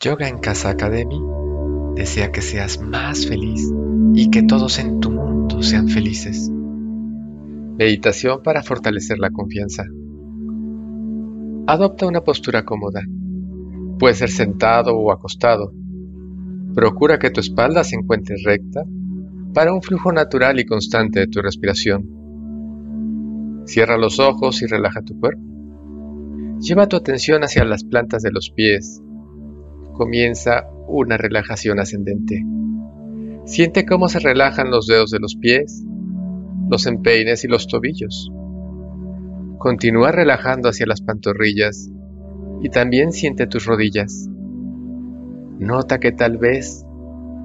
Yoga en Casa Academy desea que seas más feliz y que todos en tu mundo sean felices. Meditación para fortalecer la confianza. Adopta una postura cómoda. Puede ser sentado o acostado. Procura que tu espalda se encuentre recta para un flujo natural y constante de tu respiración. Cierra los ojos y relaja tu cuerpo. Lleva tu atención hacia las plantas de los pies comienza una relajación ascendente. Siente cómo se relajan los dedos de los pies, los empeines y los tobillos. Continúa relajando hacia las pantorrillas y también siente tus rodillas. Nota que tal vez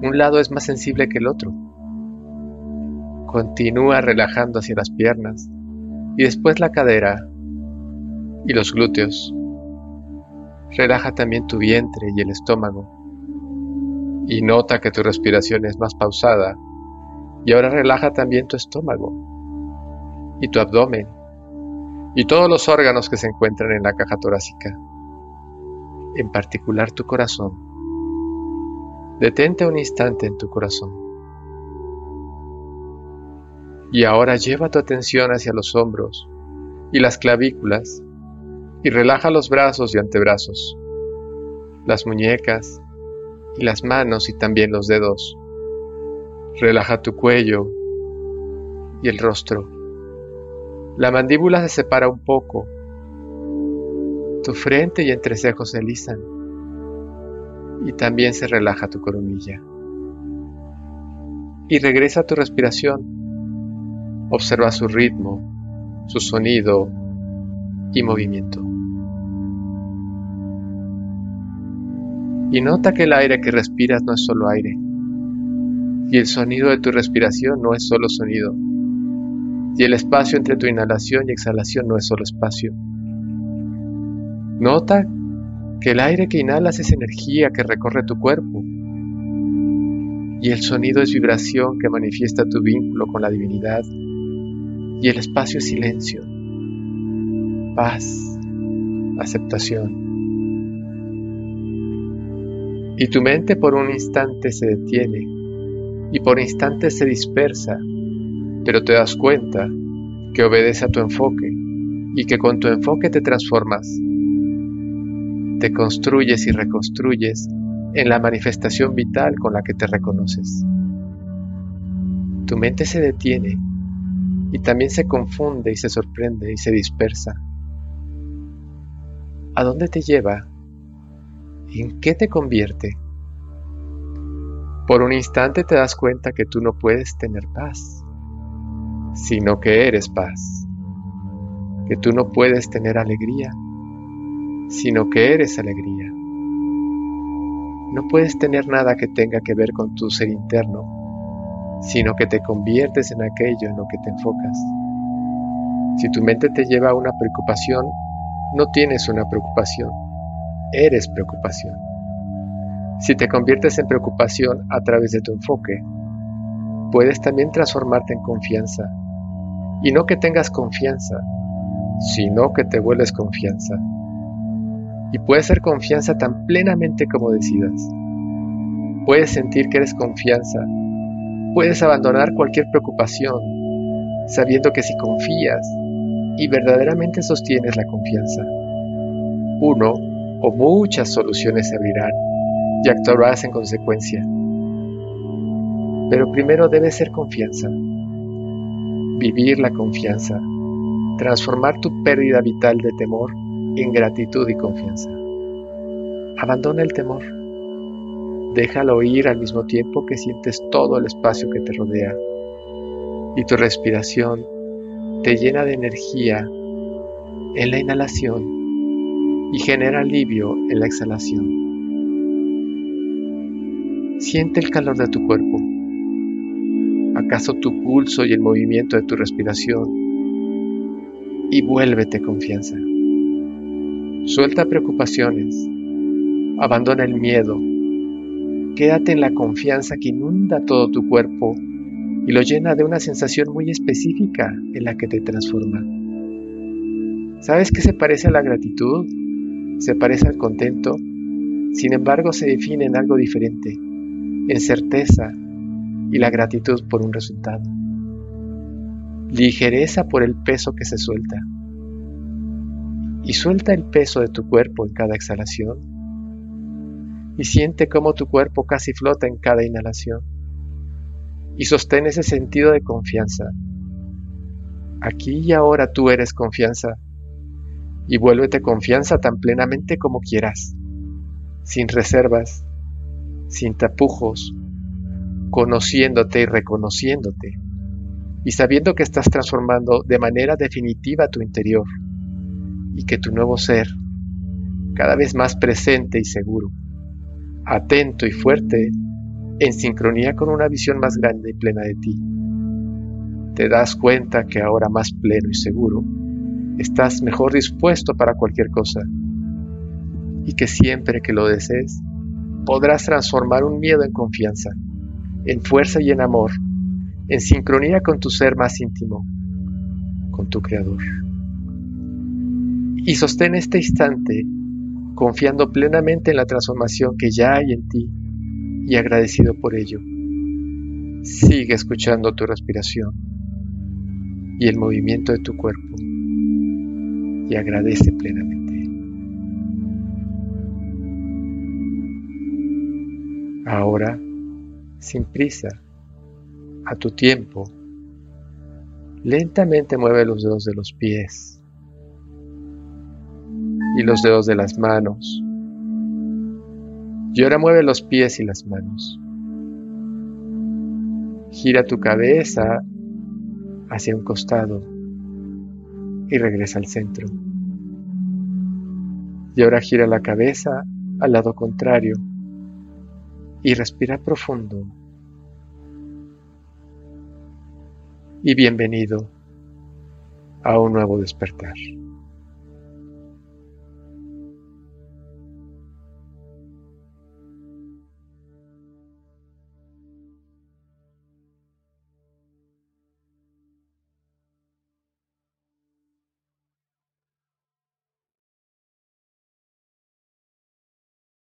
un lado es más sensible que el otro. Continúa relajando hacia las piernas y después la cadera y los glúteos. Relaja también tu vientre y el estómago. Y nota que tu respiración es más pausada. Y ahora relaja también tu estómago y tu abdomen y todos los órganos que se encuentran en la caja torácica, en particular tu corazón. Detente un instante en tu corazón. Y ahora lleva tu atención hacia los hombros y las clavículas y relaja los brazos y antebrazos, las muñecas y las manos y también los dedos. Relaja tu cuello y el rostro. La mandíbula se separa un poco. Tu frente y entrecejos se alisan. Y también se relaja tu coronilla. Y regresa a tu respiración. Observa su ritmo, su sonido y movimiento. Y nota que el aire que respiras no es solo aire, y el sonido de tu respiración no es solo sonido, y el espacio entre tu inhalación y exhalación no es solo espacio. Nota que el aire que inhalas es energía que recorre tu cuerpo, y el sonido es vibración que manifiesta tu vínculo con la divinidad, y el espacio es silencio, paz, aceptación y tu mente por un instante se detiene y por instantes se dispersa, pero te das cuenta que obedece a tu enfoque y que con tu enfoque te transformas. Te construyes y reconstruyes en la manifestación vital con la que te reconoces. Tu mente se detiene y también se confunde y se sorprende y se dispersa. ¿A dónde te lleva ¿En qué te convierte? Por un instante te das cuenta que tú no puedes tener paz, sino que eres paz. Que tú no puedes tener alegría, sino que eres alegría. No puedes tener nada que tenga que ver con tu ser interno, sino que te conviertes en aquello en lo que te enfocas. Si tu mente te lleva a una preocupación, no tienes una preocupación, eres preocupación. Si te conviertes en preocupación a través de tu enfoque, puedes también transformarte en confianza. Y no que tengas confianza, sino que te vuelves confianza. Y puedes ser confianza tan plenamente como decidas. Puedes sentir que eres confianza. Puedes abandonar cualquier preocupación, sabiendo que si confías y verdaderamente sostienes la confianza, uno o muchas soluciones se abrirán y actuarás en consecuencia. Pero primero debe ser confianza, vivir la confianza, transformar tu pérdida vital de temor en gratitud y confianza. Abandona el temor, déjalo ir al mismo tiempo que sientes todo el espacio que te rodea. Y tu respiración te llena de energía en la inhalación y genera alivio en la exhalación. Siente el calor de tu cuerpo. ¿Acaso tu pulso y el movimiento de tu respiración? Y vuélvete confianza. Suelta preocupaciones. Abandona el miedo. Quédate en la confianza que inunda todo tu cuerpo y lo llena de una sensación muy específica en la que te transforma. ¿Sabes qué se parece a la gratitud? Se parece al contento, sin embargo se define en algo diferente, en certeza y la gratitud por un resultado. Ligereza por el peso que se suelta. Y suelta el peso de tu cuerpo en cada exhalación. Y siente cómo tu cuerpo casi flota en cada inhalación. Y sostén ese sentido de confianza. Aquí y ahora tú eres confianza. Y vuélvete confianza tan plenamente como quieras, sin reservas, sin tapujos, conociéndote y reconociéndote, y sabiendo que estás transformando de manera definitiva tu interior, y que tu nuevo ser, cada vez más presente y seguro, atento y fuerte, en sincronía con una visión más grande y plena de ti, te das cuenta que ahora más pleno y seguro, estás mejor dispuesto para cualquier cosa, y que siempre que lo desees, podrás transformar un miedo en confianza en fuerza y en amor, en sincronía con tu ser más íntimo, con tu Creador. Y sostén este instante confiando plenamente en la transformación que ya hay en ti y agradecido por ello. Sigue escuchando tu respiración y el movimiento de tu cuerpo y agradece plenamente. Ahora sin prisa, a tu tiempo. Lentamente mueve los dedos de los pies y los dedos de las manos. Y ahora mueve los pies y las manos. Gira tu cabeza hacia un costado y regresa al centro. Y ahora gira la cabeza al lado contrario y respira profundo. Y bienvenido a un nuevo despertar.